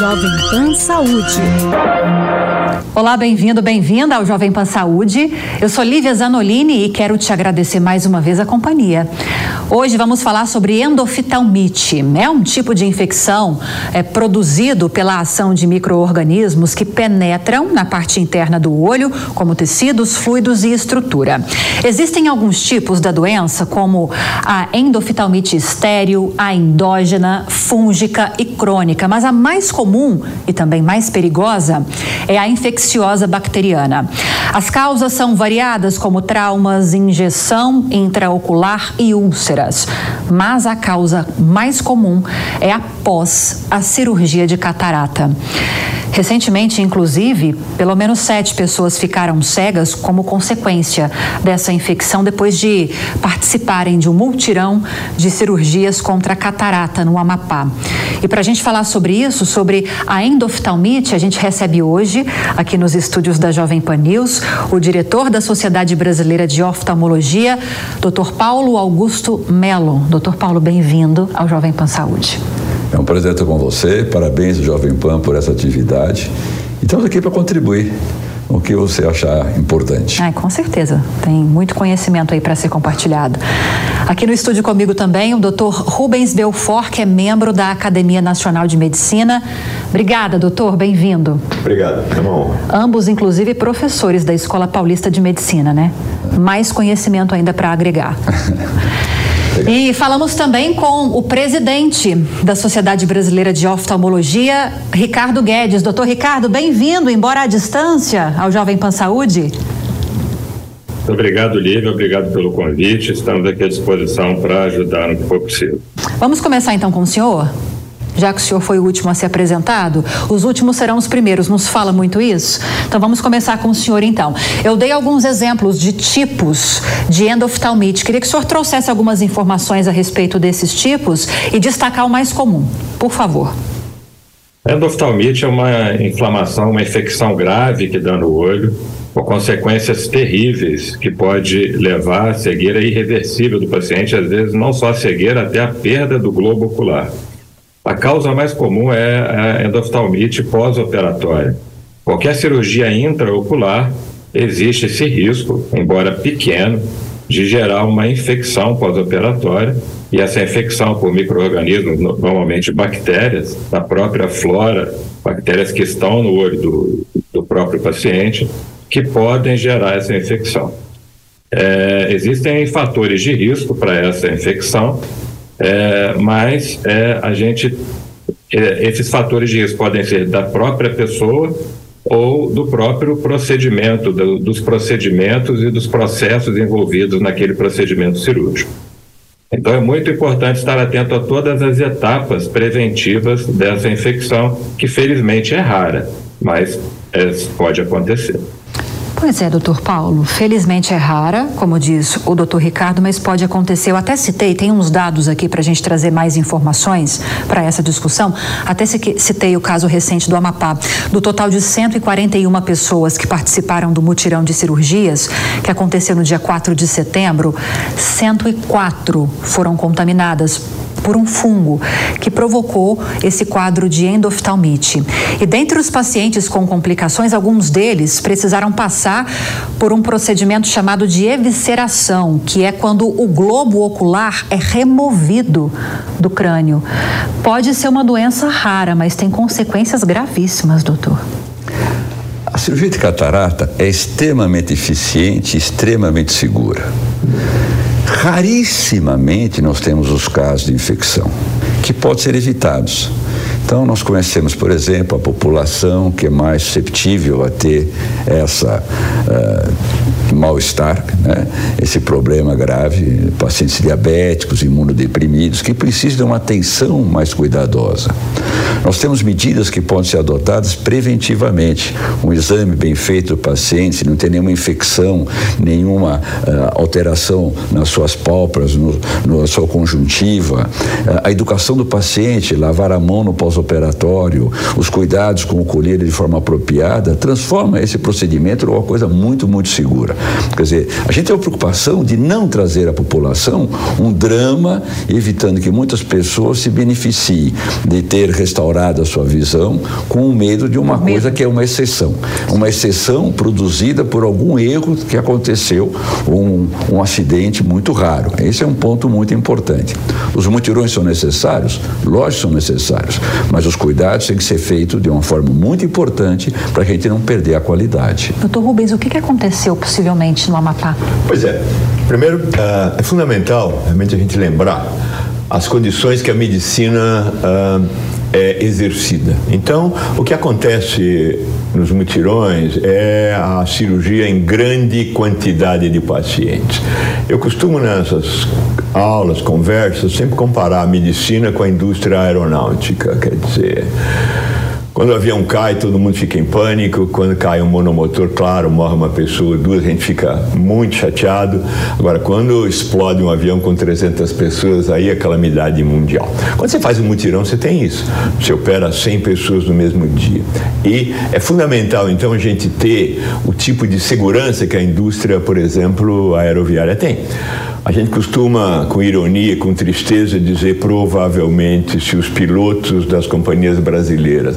Jovem Pan Saúde. Olá, bem-vindo, bem-vinda ao Jovem Pan Saúde. Eu sou Lívia Zanolini e quero te agradecer mais uma vez a companhia. Hoje vamos falar sobre endoftalmite. É um tipo de infecção é, produzido pela ação de micro-organismos que penetram na parte interna do olho, como tecidos, fluidos e estrutura. Existem alguns tipos da doença, como a endoftalmite estéril, a endógena, fúngica e crônica, mas a mais comum e também mais perigosa é a infecciosa bacteriana. As causas são variadas, como traumas, injeção intraocular e úlceras, mas a causa mais comum é após a cirurgia de catarata. Recentemente, inclusive, pelo menos sete pessoas ficaram cegas como consequência dessa infecção depois de participarem de um multirão de cirurgias contra a catarata no Amapá. E para a gente falar sobre isso, sobre a endoftalmite, a gente recebe hoje, aqui nos estúdios da Jovem Pan News, o diretor da Sociedade Brasileira de Oftalmologia, Dr. Paulo Augusto Melo. Dr. Paulo, bem-vindo ao Jovem Pan Saúde. É um prazer estar com você. Parabéns, Jovem Pan, por essa atividade. E estamos aqui para contribuir o que você achar importante. Ai, com certeza. Tem muito conhecimento aí para ser compartilhado. Aqui no estúdio comigo também o Dr. Rubens Belfort, que é membro da Academia Nacional de Medicina. Obrigada, doutor. Bem-vindo. Obrigado. É uma honra. Ambos, inclusive, professores da Escola Paulista de Medicina, né? Mais conhecimento ainda para agregar. E falamos também com o presidente da Sociedade Brasileira de Oftalmologia, Ricardo Guedes. Doutor Ricardo, bem-vindo, embora à distância, ao Jovem Pan Saúde. Obrigado, Lívia. Obrigado pelo convite. Estamos aqui à disposição para ajudar no que for possível. Vamos começar então com o senhor? Já que o senhor foi o último a ser apresentado, os últimos serão os primeiros, nos fala muito isso? Então vamos começar com o senhor então. Eu dei alguns exemplos de tipos de endoftalmite. Queria que o senhor trouxesse algumas informações a respeito desses tipos e destacar o mais comum, por favor. Endoftalmite é uma inflamação, uma infecção grave que dá no olho, com consequências terríveis que pode levar à cegueira irreversível do paciente, às vezes não só a cegueira, até a perda do globo ocular. A causa mais comum é a endoftalmite pós-operatória. Qualquer cirurgia intraocular existe esse risco, embora pequeno, de gerar uma infecção pós-operatória e essa infecção por micro-organismos, normalmente bactérias, da própria flora, bactérias que estão no olho do, do próprio paciente, que podem gerar essa infecção. É, existem fatores de risco para essa infecção, é, mas é, a gente, é, esses fatores de risco podem ser da própria pessoa ou do próprio procedimento, do, dos procedimentos e dos processos envolvidos naquele procedimento cirúrgico. Então é muito importante estar atento a todas as etapas preventivas dessa infecção, que felizmente é rara, mas é, pode acontecer. Pois é, doutor Paulo. Felizmente é rara, como diz o doutor Ricardo, mas pode acontecer. Eu até citei, tem uns dados aqui para a gente trazer mais informações para essa discussão. Até citei o caso recente do Amapá. Do total de 141 pessoas que participaram do mutirão de cirurgias, que aconteceu no dia 4 de setembro, 104 foram contaminadas por um fungo que provocou esse quadro de endoftalmite. E dentre os pacientes com complicações, alguns deles precisaram passar por um procedimento chamado de evisceração, que é quando o globo ocular é removido do crânio. Pode ser uma doença rara, mas tem consequências gravíssimas, doutor. A cirurgia de catarata é extremamente eficiente, extremamente segura. Rarissimamente nós temos os casos de infecção, que podem ser evitados. Então, nós conhecemos, por exemplo, a população que é mais susceptível a ter essa uh, mal-estar, né? esse problema grave, pacientes diabéticos, imunodeprimidos, que precisam de uma atenção mais cuidadosa. Nós temos medidas que podem ser adotadas preventivamente. Um exame bem feito do paciente, não tem nenhuma infecção, nenhuma uh, alteração nas suas pálpebras, no, na sua conjuntiva. Uh, a educação do paciente, lavar a mão no pós pós-operatório, os cuidados com o colher de forma apropriada, transforma esse procedimento em uma coisa muito, muito segura. Quer dizer, a gente tem a preocupação de não trazer à população um drama, evitando que muitas pessoas se beneficiem de ter restaurado a sua visão com o medo de uma coisa que é uma exceção. Uma exceção produzida por algum erro que aconteceu, um, um acidente muito raro. Esse é um ponto muito importante. Os mutirões são necessários? Lógico são necessários, mas os cuidados têm que ser feitos de uma forma muito importante para a gente não perder a qualidade. Doutor Rubens, o que aconteceu possivelmente no Amapá? Pois é. Primeiro, uh, é fundamental realmente a gente lembrar as condições que a medicina uh, é exercida. Então, o que acontece nos mutirões é a cirurgia em grande quantidade de pacientes. Eu costumo nessas aulas, conversas, sempre comparar a medicina com a indústria aeronáutica, quer dizer, quando o avião cai, todo mundo fica em pânico. Quando cai um monomotor, claro, morre uma pessoa, duas, a gente fica muito chateado. Agora, quando explode um avião com 300 pessoas, aí é calamidade mundial. Quando você faz um mutirão, você tem isso. Você opera 100 pessoas no mesmo dia. E é fundamental, então, a gente ter o tipo de segurança que a indústria, por exemplo, aeroviária tem. A gente costuma, com ironia, com tristeza, dizer provavelmente se os pilotos das companhias brasileiras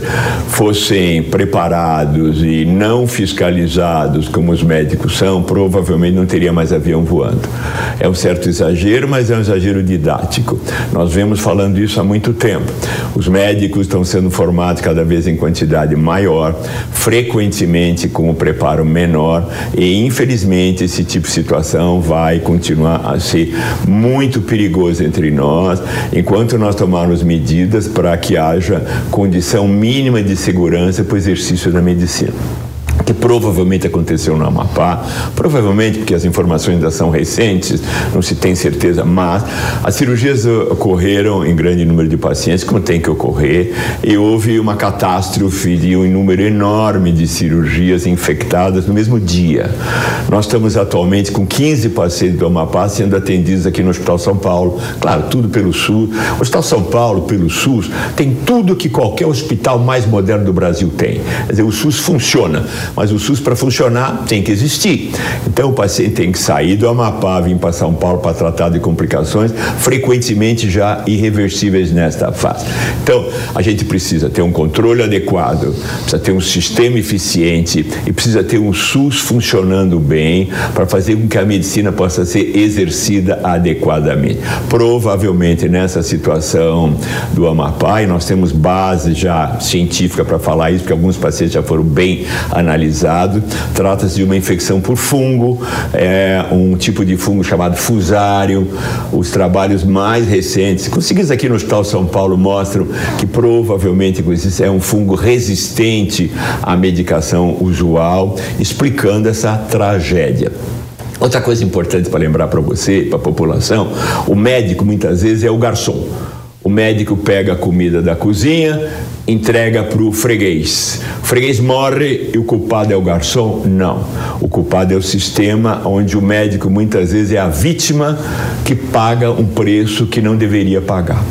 fossem preparados e não fiscalizados como os médicos são, provavelmente não teria mais avião voando. É um certo exagero, mas é um exagero didático. Nós vemos falando isso há muito tempo. Os médicos estão sendo formados cada vez em quantidade maior, frequentemente com o preparo menor, e infelizmente esse tipo de situação vai continuar a ser muito perigoso entre nós, enquanto nós tomarmos medidas para que haja condição mínima de segurança para o exercício da medicina que provavelmente aconteceu no Amapá, provavelmente porque as informações ainda são recentes, não se tem certeza, mas as cirurgias ocorreram em grande número de pacientes, como tem que ocorrer, e houve uma catástrofe de um número enorme de cirurgias infectadas no mesmo dia. Nós estamos atualmente com 15 pacientes do Amapá sendo atendidos aqui no Hospital São Paulo, claro, tudo pelo SUS. O Hospital São Paulo, pelo SUS, tem tudo que qualquer hospital mais moderno do Brasil tem. Quer dizer, o SUS funciona mas o SUS, para funcionar, tem que existir. Então, o paciente tem que sair do Amapá, vir para São Paulo para tratar de complicações, frequentemente já irreversíveis nesta fase. Então, a gente precisa ter um controle adequado, precisa ter um sistema eficiente e precisa ter um SUS funcionando bem para fazer com que a medicina possa ser exercida adequadamente. Provavelmente nessa situação do Amapá, e nós temos base já científica para falar isso, porque alguns pacientes já foram bem analisados Trata-se de uma infecção por fungo, é um tipo de fungo chamado fusário. Os trabalhos mais recentes, conseguidos aqui no Hospital São Paulo, mostram que provavelmente é um fungo resistente à medicação usual, explicando essa tragédia. Outra coisa importante para lembrar para você, para a população, o médico muitas vezes é o garçom. O médico pega a comida da cozinha, entrega para o freguês. O freguês morre e o culpado é o garçom? Não. O culpado é o sistema onde o médico muitas vezes é a vítima que paga um preço que não deveria pagar.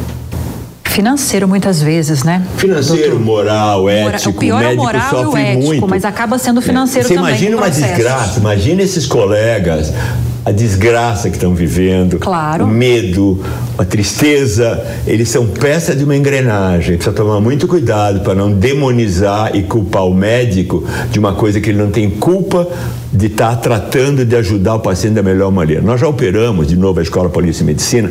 Financeiro muitas vezes, né? Financeiro, Doutor? moral, ético. O pior o é o moral e o ético, muito. mas acaba sendo financeiro Você também. Você imagina uma desgraça, imagina esses colegas a desgraça que estão vivendo, claro. o medo, a tristeza, eles são peça de uma engrenagem. Precisa tomar muito cuidado para não demonizar e culpar o médico de uma coisa que ele não tem culpa de estar tá tratando de ajudar o paciente da melhor maneira. Nós já operamos, de novo, a Escola Polícia e Medicina,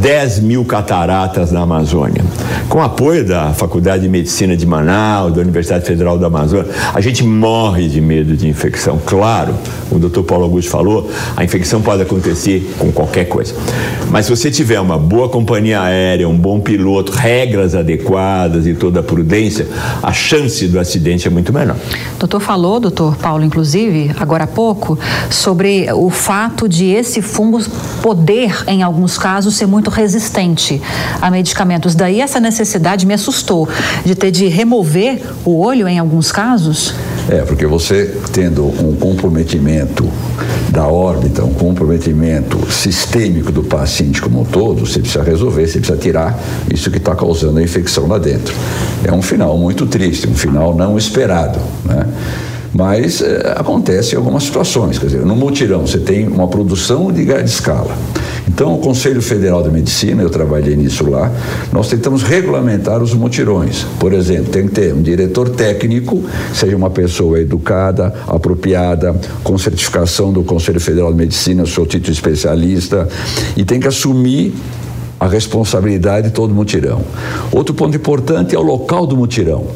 10 mil cataratas na Amazônia. Com apoio da Faculdade de Medicina de Manaus, da Universidade Federal da Amazônia, a gente morre de medo de infecção. Claro, o doutor Paulo Augusto falou, a infecção pode acontecer com qualquer coisa. Mas se você tiver uma boa companhia aérea, um bom piloto, regras adequadas e toda a prudência, a chance do acidente é muito menor. Doutor falou, doutor Paulo, inclusive, agora há pouco sobre o fato de esse fungo poder, em alguns casos, ser muito resistente a medicamentos. Daí essa necessidade me assustou de ter de remover o olho em alguns casos. É, porque você tendo um comprometimento da órbita, um comprometimento sistêmico do paciente como um todo, você precisa resolver, você precisa tirar isso que está causando a infecção lá dentro. É um final muito triste, um final não esperado, né? Mas é, acontece em algumas situações, quer dizer, no mutirão você tem uma produção de grande escala. Então, o Conselho Federal de Medicina, eu trabalhei nisso lá, nós tentamos regulamentar os mutirões. Por exemplo, tem que ter um diretor técnico, seja uma pessoa educada, apropriada, com certificação do Conselho Federal de Medicina, seu título especialista, e tem que assumir a responsabilidade de todo mutirão. Outro ponto importante é o local do mutirão.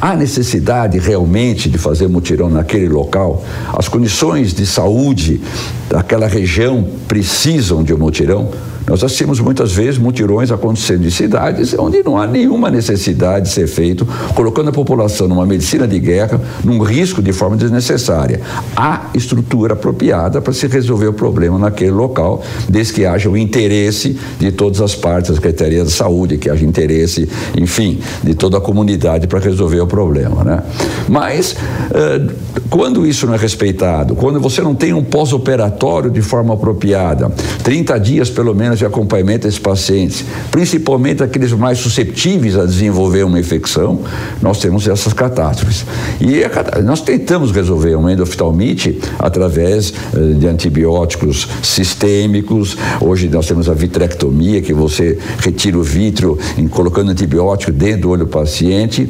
Há necessidade realmente de fazer mutirão naquele local? As condições de saúde daquela região precisam de um mutirão? Nós assistimos muitas vezes mutirões acontecendo em cidades onde não há nenhuma necessidade de ser feito, colocando a população numa medicina de guerra, num risco de forma desnecessária. Há estrutura apropriada para se resolver o problema naquele local, desde que haja o interesse de todas as partes, a Secretaria da Saúde, que haja interesse, enfim, de toda a comunidade para resolver o problema. Né? Mas, eh, quando isso não é respeitado, quando você não tem um pós-operatório de forma apropriada, 30 dias pelo menos de acompanhamento desses pacientes, principalmente aqueles mais susceptíveis a desenvolver uma infecção, nós temos essas catástrofes. E nós tentamos resolver uma endoftalmite através eh, de antibióticos sistêmicos. Hoje nós temos a vitrectomia, que você retira o vítreo colocando antibiótico dentro do olho do paciente,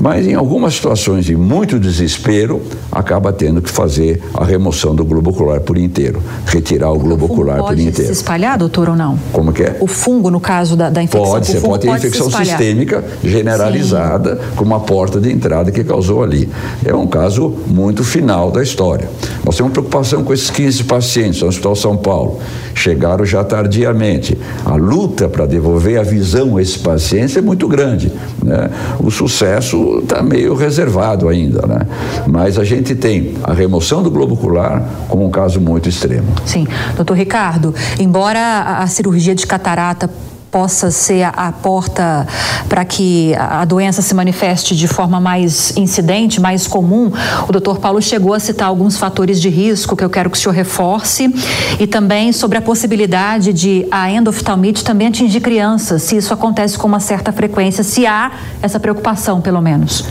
mas em algumas situações de muito desespero, acaba tendo que fazer a remoção do globo ocular por inteiro, retirar o globo ocular por inteiro. Pode se espalhar, doutor, ou não? Como que é? O fungo, no caso da, da infecção. Pode, você pode ter infecção sistêmica generalizada Sim. com uma porta de entrada que causou ali. É um caso muito final da história. Nós temos preocupação com esses 15 pacientes no Hospital São Paulo. Chegaram já tardiamente. A luta para devolver a visão a esses pacientes é muito grande. Né? O sucesso está meio reservado ainda, né? Mas a gente tem a remoção do globo ocular como um caso muito extremo. Sim. Doutor Ricardo, embora a cirurgia de catarata possa ser a, a porta para que a doença se manifeste de forma mais incidente, mais comum, o doutor Paulo chegou a citar alguns fatores de risco que eu quero que o senhor reforce e também sobre a possibilidade de a endoftalmite também atingir crianças, se isso acontece com uma certa frequência, se há essa preocupação, pelo menos.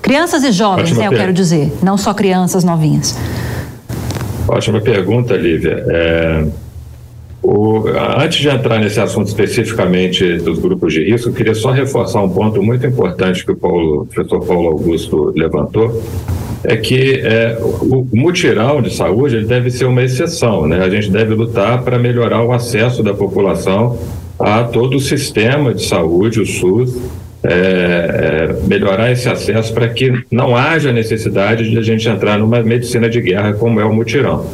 Crianças e jovens, né, eu quero dizer, não só crianças novinhas. Ótima pergunta, Lívia. É... O, antes de entrar nesse assunto especificamente dos grupos de risco, eu queria só reforçar um ponto muito importante que o, Paulo, o professor Paulo Augusto levantou, é que é, o mutirão de saúde deve ser uma exceção, né? A gente deve lutar para melhorar o acesso da população a todo o sistema de saúde, o SUS, é, é, melhorar esse acesso para que não haja necessidade de a gente entrar numa medicina de guerra como é o mutirão.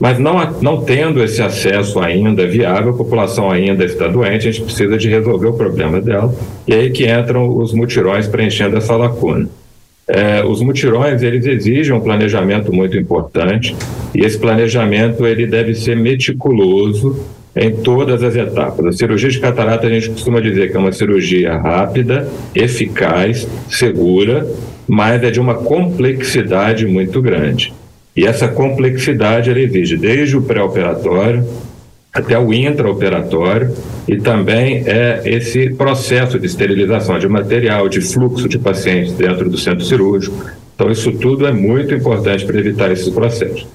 Mas não, não tendo esse acesso ainda viável, a população ainda está doente, a gente precisa de resolver o problema dela. E aí que entram os mutirões preenchendo essa lacuna. É, os mutirões eles exigem um planejamento muito importante e esse planejamento ele deve ser meticuloso em todas as etapas. A cirurgia de catarata a gente costuma dizer que é uma cirurgia rápida, eficaz, segura, mas é de uma complexidade muito grande. E essa complexidade ela exige desde o pré-operatório até o intraoperatório e também é esse processo de esterilização de material, de fluxo de pacientes dentro do centro cirúrgico. Então, isso tudo é muito importante para evitar esses processos.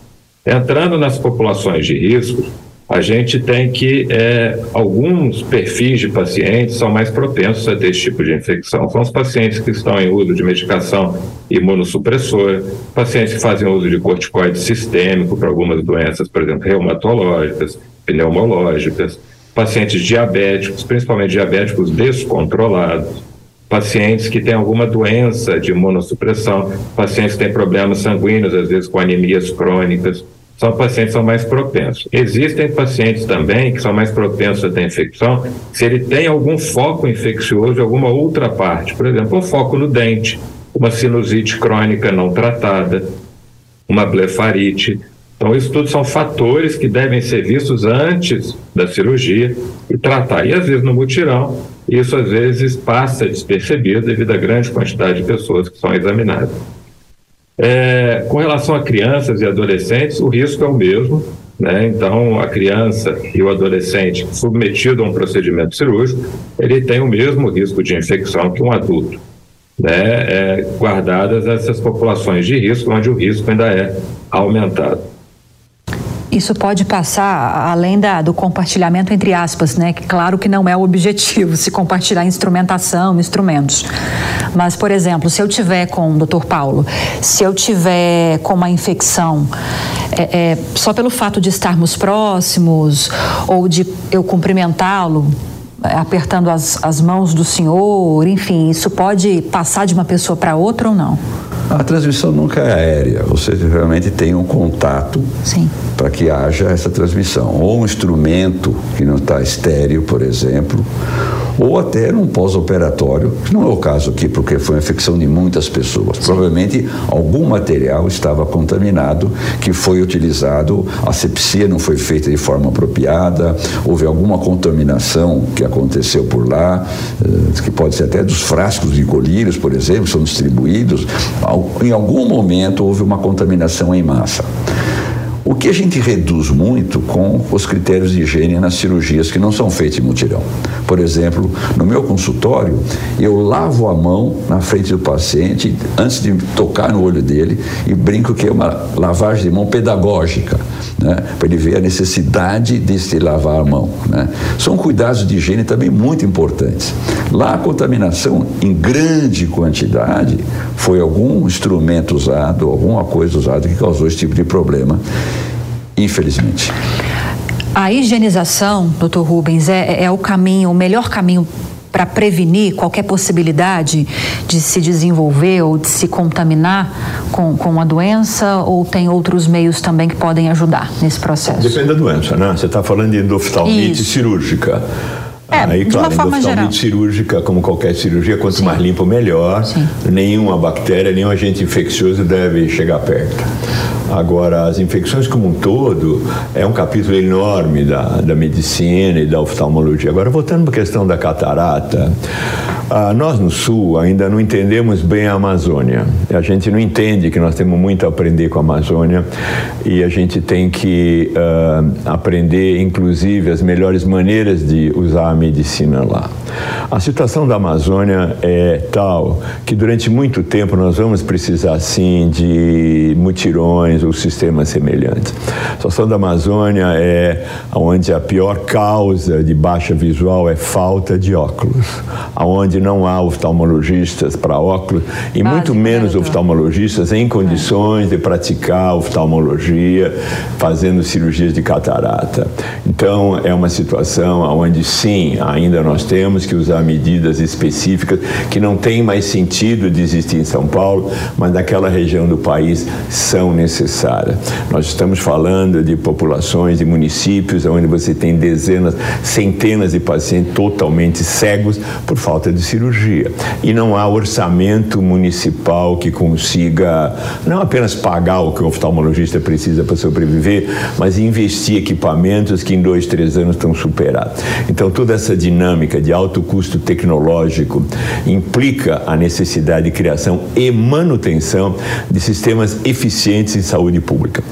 Entrando nas populações de risco, a gente tem que é, alguns perfis de pacientes são mais propensos a ter esse tipo de infecção. São os pacientes que estão em uso de medicação imunossupressora, pacientes que fazem uso de corticoide sistêmico para algumas doenças, por exemplo, reumatológicas, pneumológicas, pacientes diabéticos, principalmente diabéticos descontrolados, pacientes que têm alguma doença de imunossupressão, pacientes que têm problemas sanguíneos, às vezes com anemias crônicas são pacientes que são mais propensos. Existem pacientes também que são mais propensos a ter infecção se ele tem algum foco infeccioso em alguma outra parte, por exemplo, um foco no dente, uma sinusite crônica não tratada, uma blefarite. Então, isso tudo são fatores que devem ser vistos antes da cirurgia e tratar. E às vezes no mutirão, isso às vezes passa despercebido devido à grande quantidade de pessoas que são examinadas. É, com relação a crianças e adolescentes, o risco é o mesmo. Né? Então, a criança e o adolescente submetido a um procedimento cirúrgico, ele tem o mesmo risco de infecção que um adulto. né, é, guardadas essas populações de risco, onde o risco ainda é aumentado. Isso pode passar além da, do compartilhamento entre aspas, né? Que claro que não é o objetivo se compartilhar instrumentação, instrumentos. Mas, por exemplo, se eu tiver com, doutor Paulo, se eu tiver com uma infecção, é, é, só pelo fato de estarmos próximos ou de eu cumprimentá-lo, apertando as, as mãos do senhor, enfim, isso pode passar de uma pessoa para outra ou não? A transmissão nunca é aérea, você realmente tem um contato para que haja essa transmissão. Ou um instrumento que não está estéreo, por exemplo, ou até num pós-operatório, que não é o caso aqui, porque foi uma infecção de muitas pessoas. Provavelmente algum material estava contaminado que foi utilizado, a sepsia não foi feita de forma apropriada, houve alguma contaminação que aconteceu por lá, eh, que pode ser até dos frascos de colírios, por exemplo, são distribuídos. Em algum momento houve uma contaminação em massa. O que a gente reduz muito com os critérios de higiene nas cirurgias que não são feitas em mutirão. Por exemplo, no meu consultório, eu lavo a mão na frente do paciente antes de tocar no olho dele e brinco que é uma lavagem de mão pedagógica, né? para ele ver a necessidade de se lavar a mão. Né? São cuidados de higiene também muito importantes. Lá a contaminação em grande quantidade foi algum instrumento usado, alguma coisa usada que causou esse tipo de problema infelizmente. A higienização, doutor Rubens, é, é o caminho, o melhor caminho para prevenir qualquer possibilidade de se desenvolver ou de se contaminar com, com a doença ou tem outros meios também que podem ajudar nesse processo? Depende da doença, né? Você está falando de oftalmite cirúrgica. É, Aí, claro, de uma forma geral. cirúrgica, como qualquer cirurgia, quanto Sim. mais limpo, melhor. Sim. Nenhuma bactéria, nenhum agente infeccioso deve chegar perto. Agora, as infecções como um todo é um capítulo enorme da, da medicina e da oftalmologia. Agora, voltando para a questão da catarata, ah, nós no Sul ainda não entendemos bem a Amazônia. A gente não entende que nós temos muito a aprender com a Amazônia e a gente tem que ah, aprender, inclusive, as melhores maneiras de usar a medicina lá. A situação da Amazônia é tal que durante muito tempo nós vamos precisar, sim, de mutirões ou sistemas semelhantes. A situação da Amazônia é onde a pior causa de baixa visual é falta de óculos, aonde onde não há oftalmologistas para óculos e muito menos oftalmologistas em condições de praticar oftalmologia, fazendo cirurgias de catarata. Então, é uma situação onde sim, ainda nós temos que usar medidas específicas que não tem mais sentido de existir em São Paulo, mas naquela região do país são necessárias. Nós estamos falando de populações de municípios onde você tem dezenas, centenas de pacientes totalmente cegos por falta de cirurgia. E não há orçamento municipal que consiga não apenas pagar o que o oftalmologista precisa para sobreviver, mas investir equipamentos que em dois, três anos estão superados. Então, toda essa dinâmica de alto custo tecnológico implica a necessidade de criação e manutenção de sistemas eficientes em saúde pública.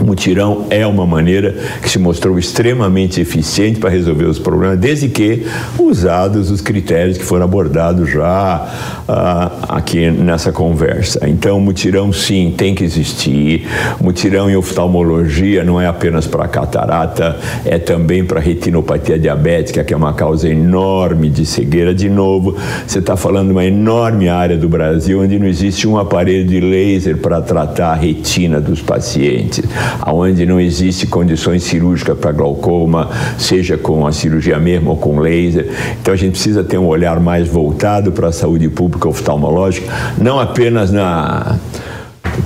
O mutirão é uma maneira que se mostrou extremamente eficiente para resolver os problemas, desde que usados os critérios que foram abordados já uh, aqui nessa conversa. Então, mutirão, sim, tem que existir. Mutirão em oftalmologia não é apenas para catarata, é também para retinopatia diabética, que é uma causa enorme de cegueira. De novo, você está falando de uma enorme área do Brasil onde não existe um aparelho de laser para tratar a retina dos pacientes onde não existe condições cirúrgicas para glaucoma, seja com a cirurgia mesmo ou com laser. Então a gente precisa ter um olhar mais voltado para a saúde pública oftalmológica, não apenas na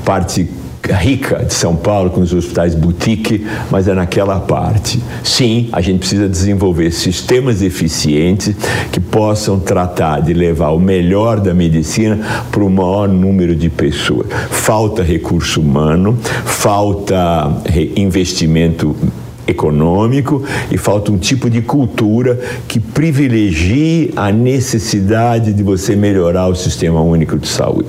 parte rica de São Paulo, com os hospitais boutique, mas é naquela parte. Sim, a gente precisa desenvolver sistemas eficientes que possam tratar de levar o melhor da medicina para o maior número de pessoas. Falta recurso humano, falta investimento econômico e falta um tipo de cultura que privilegie a necessidade de você melhorar o sistema único de saúde.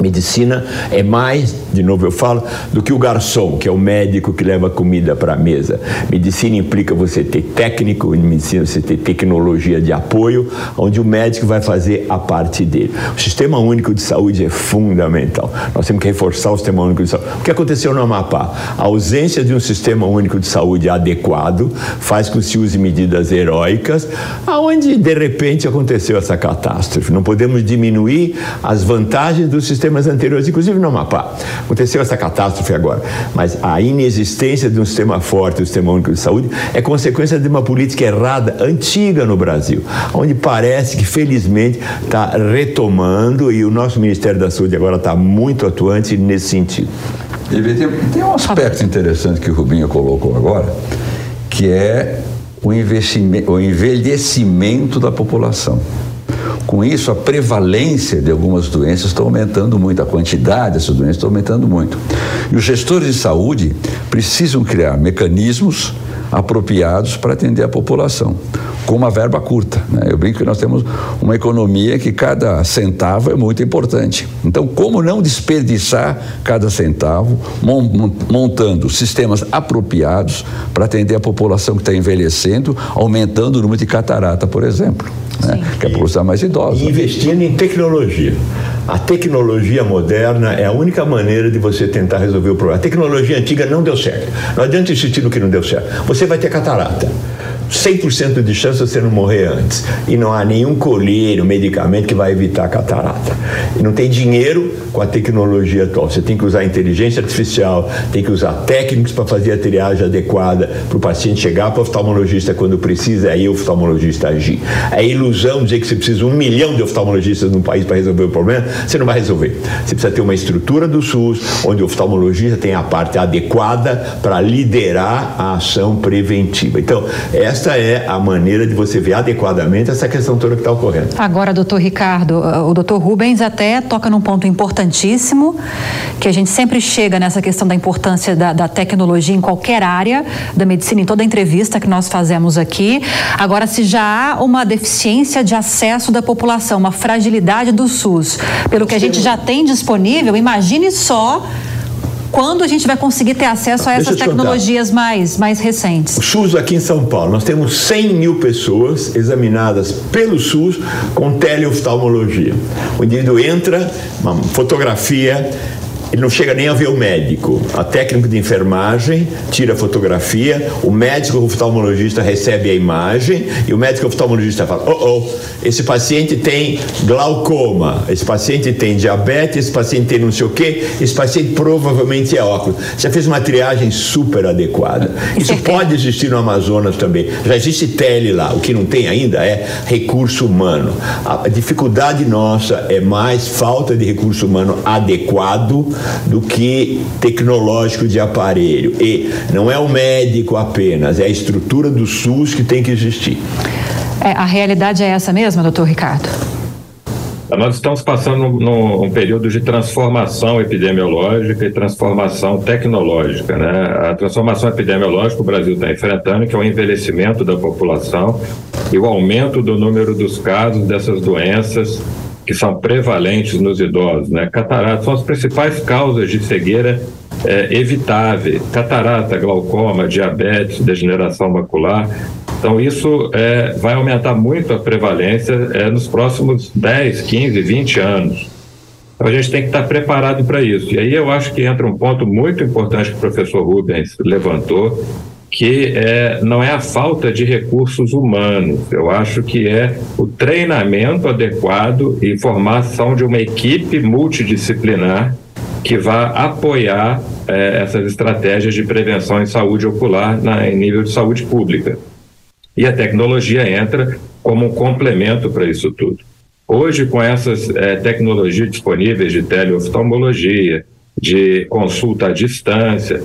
Medicina é mais, de novo eu falo, do que o garçom, que é o médico que leva comida para a mesa. Medicina implica você ter técnico, em medicina você ter tecnologia de apoio, onde o médico vai fazer a parte dele. O sistema único de saúde é fundamental. Nós temos que reforçar o sistema único de saúde. O que aconteceu no Amapá? A ausência de um sistema único de saúde adequado faz com que se use medidas heróicas, aonde de repente aconteceu essa catástrofe. Não podemos diminuir as vantagens do sistema sistemas anteriores, inclusive no Amapá. Aconteceu essa catástrofe agora, mas a inexistência de um sistema forte, o Sistema Único de Saúde, é consequência de uma política errada, antiga no Brasil, onde parece que felizmente está retomando e o nosso Ministério da Saúde agora está muito atuante nesse sentido. Tem, um aspecto interessante que o Rubinho colocou agora, que é o, o envelhecimento da população. Com isso, a prevalência de algumas doenças está aumentando muito, a quantidade dessas doenças está aumentando muito. E os gestores de saúde precisam criar mecanismos apropriados para atender a população, com uma verba curta. Né? Eu brinco que nós temos uma economia que cada centavo é muito importante. Então, como não desperdiçar cada centavo, montando sistemas apropriados para atender a população que está envelhecendo, aumentando o número de catarata, por exemplo né? que é para usar mais idosos. Investindo em tecnologia. A tecnologia moderna é a única maneira de você tentar resolver o problema. A tecnologia antiga não deu certo. Não adianta insistir no que não deu certo. Você vai ter catarata. 100% de chance de você não morrer antes. E não há nenhum colírio, medicamento que vai evitar a catarata. E não tem dinheiro com a tecnologia atual. Você tem que usar inteligência artificial, tem que usar técnicos para fazer a triagem adequada para o paciente chegar para o oftalmologista quando precisa, aí o oftalmologista agir. É ilusão dizer que você precisa de um milhão de oftalmologistas no país para resolver o problema, você não vai resolver. Você precisa ter uma estrutura do SUS onde o oftalmologista tem a parte adequada para liderar a ação preventiva. Então, essa esta é a maneira de você ver adequadamente essa questão toda que está ocorrendo. Agora, doutor Ricardo, o doutor Rubens até toca num ponto importantíssimo, que a gente sempre chega nessa questão da importância da, da tecnologia em qualquer área da medicina, em toda entrevista que nós fazemos aqui. Agora, se já há uma deficiência de acesso da população, uma fragilidade do SUS, pelo que a gente já tem disponível, imagine só quando a gente vai conseguir ter acesso a essas tecnologias mais, mais recentes? O SUS aqui em São Paulo, nós temos 100 mil pessoas examinadas pelo SUS com teleoftalmologia. O indivíduo entra, uma fotografia, ele não chega nem a ver o médico. A técnica de enfermagem tira a fotografia, o médico oftalmologista recebe a imagem e o médico oftalmologista fala: oh, oh, esse paciente tem glaucoma, esse paciente tem diabetes, esse paciente tem não sei o quê, esse paciente provavelmente é óculos. Já fez uma triagem super adequada. Isso pode existir no Amazonas também. Já existe tele lá. O que não tem ainda é recurso humano. A dificuldade nossa é mais falta de recurso humano adequado do que tecnológico de aparelho. E não é o médico apenas, é a estrutura do SUS que tem que existir. É, a realidade é essa mesmo, doutor Ricardo? Nós estamos passando num, um período de transformação epidemiológica e transformação tecnológica. Né? A transformação epidemiológica o Brasil está enfrentando, que é o envelhecimento da população e o aumento do número dos casos dessas doenças que são prevalentes nos idosos. Né? Catarata são as principais causas de cegueira é, evitável. Catarata, glaucoma, diabetes, degeneração macular. Então, isso é, vai aumentar muito a prevalência é, nos próximos 10, 15, 20 anos. Então, a gente tem que estar preparado para isso. E aí eu acho que entra um ponto muito importante que o professor Rubens levantou, que é, não é a falta de recursos humanos, eu acho que é o treinamento adequado e formação de uma equipe multidisciplinar que vá apoiar é, essas estratégias de prevenção em saúde ocular na, em nível de saúde pública. E a tecnologia entra como um complemento para isso tudo. Hoje, com essas é, tecnologias disponíveis de teleoftalmologia, de consulta à distância,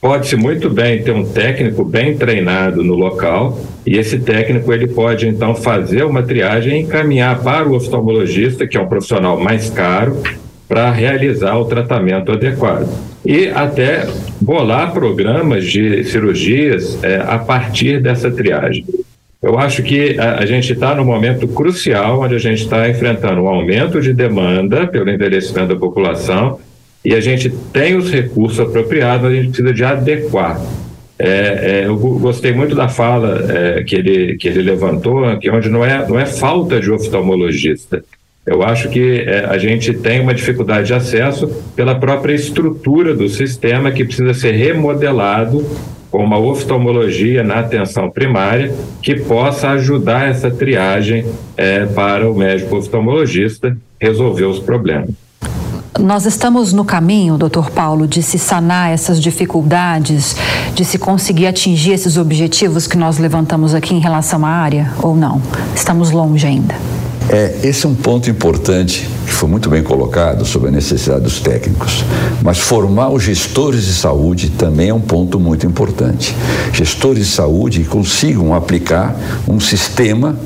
Pode-se muito bem ter um técnico bem treinado no local e esse técnico ele pode então fazer uma triagem e encaminhar para o oftalmologista, que é um profissional mais caro, para realizar o tratamento adequado. E até bolar programas de cirurgias é, a partir dessa triagem. Eu acho que a, a gente está no momento crucial onde a gente está enfrentando um aumento de demanda pelo envelhecimento da população e a gente tem os recursos apropriados, a gente precisa de adequar. É, é, eu gostei muito da fala é, que, ele, que ele levantou, que onde não é, não é falta de oftalmologista. Eu acho que é, a gente tem uma dificuldade de acesso pela própria estrutura do sistema que precisa ser remodelado com uma oftalmologia na atenção primária que possa ajudar essa triagem é, para o médico oftalmologista resolver os problemas. Nós estamos no caminho, doutor Paulo, de se sanar essas dificuldades, de se conseguir atingir esses objetivos que nós levantamos aqui em relação à área, ou não? Estamos longe ainda. É, esse é um ponto importante que foi muito bem colocado sobre a necessidade dos técnicos. Mas formar os gestores de saúde também é um ponto muito importante. Gestores de saúde consigam aplicar um sistema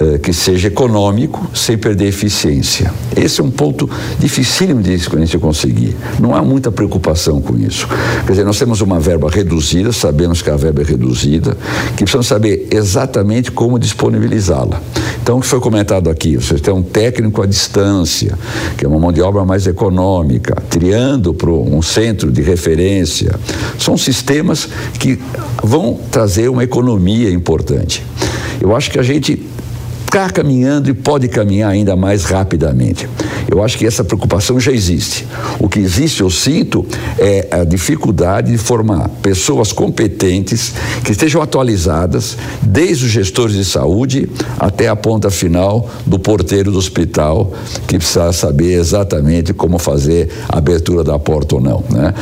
eh, que seja econômico sem perder eficiência. Esse é um ponto dificílimo de gente conseguir. Não há muita preocupação com isso. Quer dizer, nós temos uma verba reduzida, sabemos que a verba é reduzida, que precisamos saber exatamente como disponibilizá-la. Então, o que foi comentado aqui, você tem um técnico à distância, que é uma mão de obra mais econômica, triando para um centro de referência. São sistemas que vão trazer uma economia importante. Eu acho que a gente está caminhando e pode caminhar ainda mais rapidamente. Eu acho que essa preocupação já existe. O que existe, eu sinto, é a dificuldade de formar pessoas competentes que estejam atualizadas, desde os gestores de saúde até a ponta final do porteiro do hospital, que precisa saber exatamente como fazer a abertura da porta ou não. Né?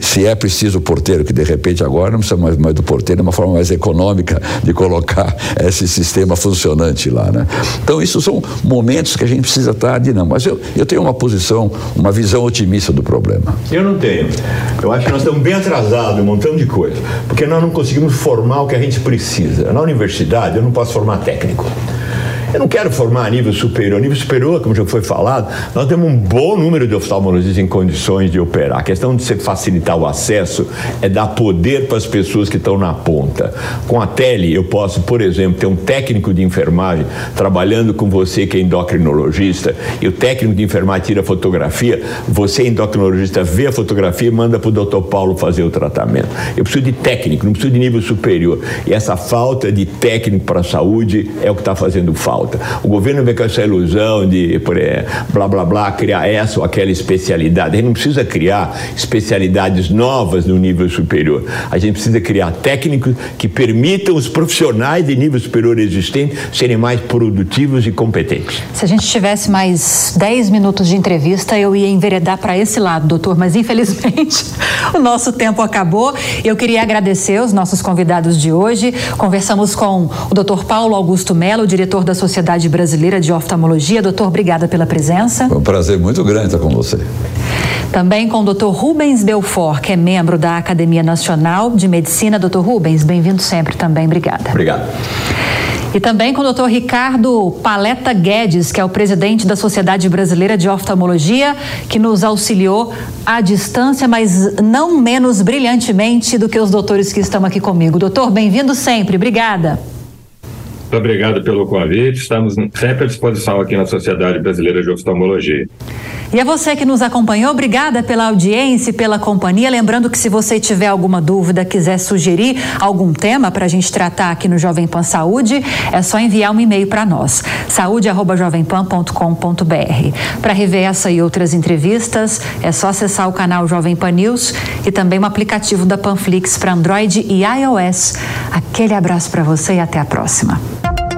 Se é preciso o porteiro, que de repente agora não precisa mais, mais do porteiro, é uma forma mais econômica de colocar esse sistema funcionante lá. Né? Então, isso são momentos que a gente precisa estar dinâmico. Mas eu, eu tenho uma posição, uma visão otimista do problema. Eu não tenho. Eu acho que nós estamos bem atrasados, um montão de coisa. Porque nós não conseguimos formar o que a gente precisa. Na universidade, eu não posso formar técnico. Eu não quero formar a nível superior. A nível superior, como já foi falado, nós temos um bom número de oftalmologistas em condições de operar. A questão de você facilitar o acesso é dar poder para as pessoas que estão na ponta. Com a tele, eu posso, por exemplo, ter um técnico de enfermagem trabalhando com você que é endocrinologista e o técnico de enfermagem tira fotografia, você endocrinologista vê a fotografia e manda para o doutor Paulo fazer o tratamento. Eu preciso de técnico, não preciso de nível superior. E essa falta de técnico para a saúde é o que está fazendo falta. O governo vem com essa ilusão de, é, blá, blá, blá, criar essa ou aquela especialidade. A gente não precisa criar especialidades novas no nível superior. A gente precisa criar técnicos que permitam os profissionais de nível superior existentes serem mais produtivos e competentes. Se a gente tivesse mais 10 minutos de entrevista, eu ia enveredar para esse lado, doutor, mas infelizmente o nosso tempo acabou. Eu queria agradecer os nossos convidados de hoje. Conversamos com o doutor Paulo Augusto Melo, diretor da Sociedade Sociedade Brasileira de Oftalmologia. Doutor, obrigada pela presença. Foi um prazer muito grande estar com você. Também com o doutor Rubens Belfort, que é membro da Academia Nacional de Medicina. Doutor Rubens, bem-vindo sempre também. Obrigada. Obrigado. E também com o doutor Ricardo Paleta Guedes, que é o presidente da Sociedade Brasileira de Oftalmologia, que nos auxiliou à distância, mas não menos brilhantemente do que os doutores que estão aqui comigo. Doutor, bem-vindo sempre. Obrigada. Muito obrigado pelo convite. Estamos sempre à disposição aqui na Sociedade Brasileira de Oftalmologia. E a você que nos acompanhou, obrigada pela audiência e pela companhia. Lembrando que se você tiver alguma dúvida, quiser sugerir algum tema para a gente tratar aqui no Jovem Pan Saúde, é só enviar um e-mail para nós, saúde@jovempan.com.br. Para rever essa e outras entrevistas, é só acessar o canal Jovem Pan News e também o aplicativo da Panflix para Android e iOS. Aquele abraço para você e até a próxima.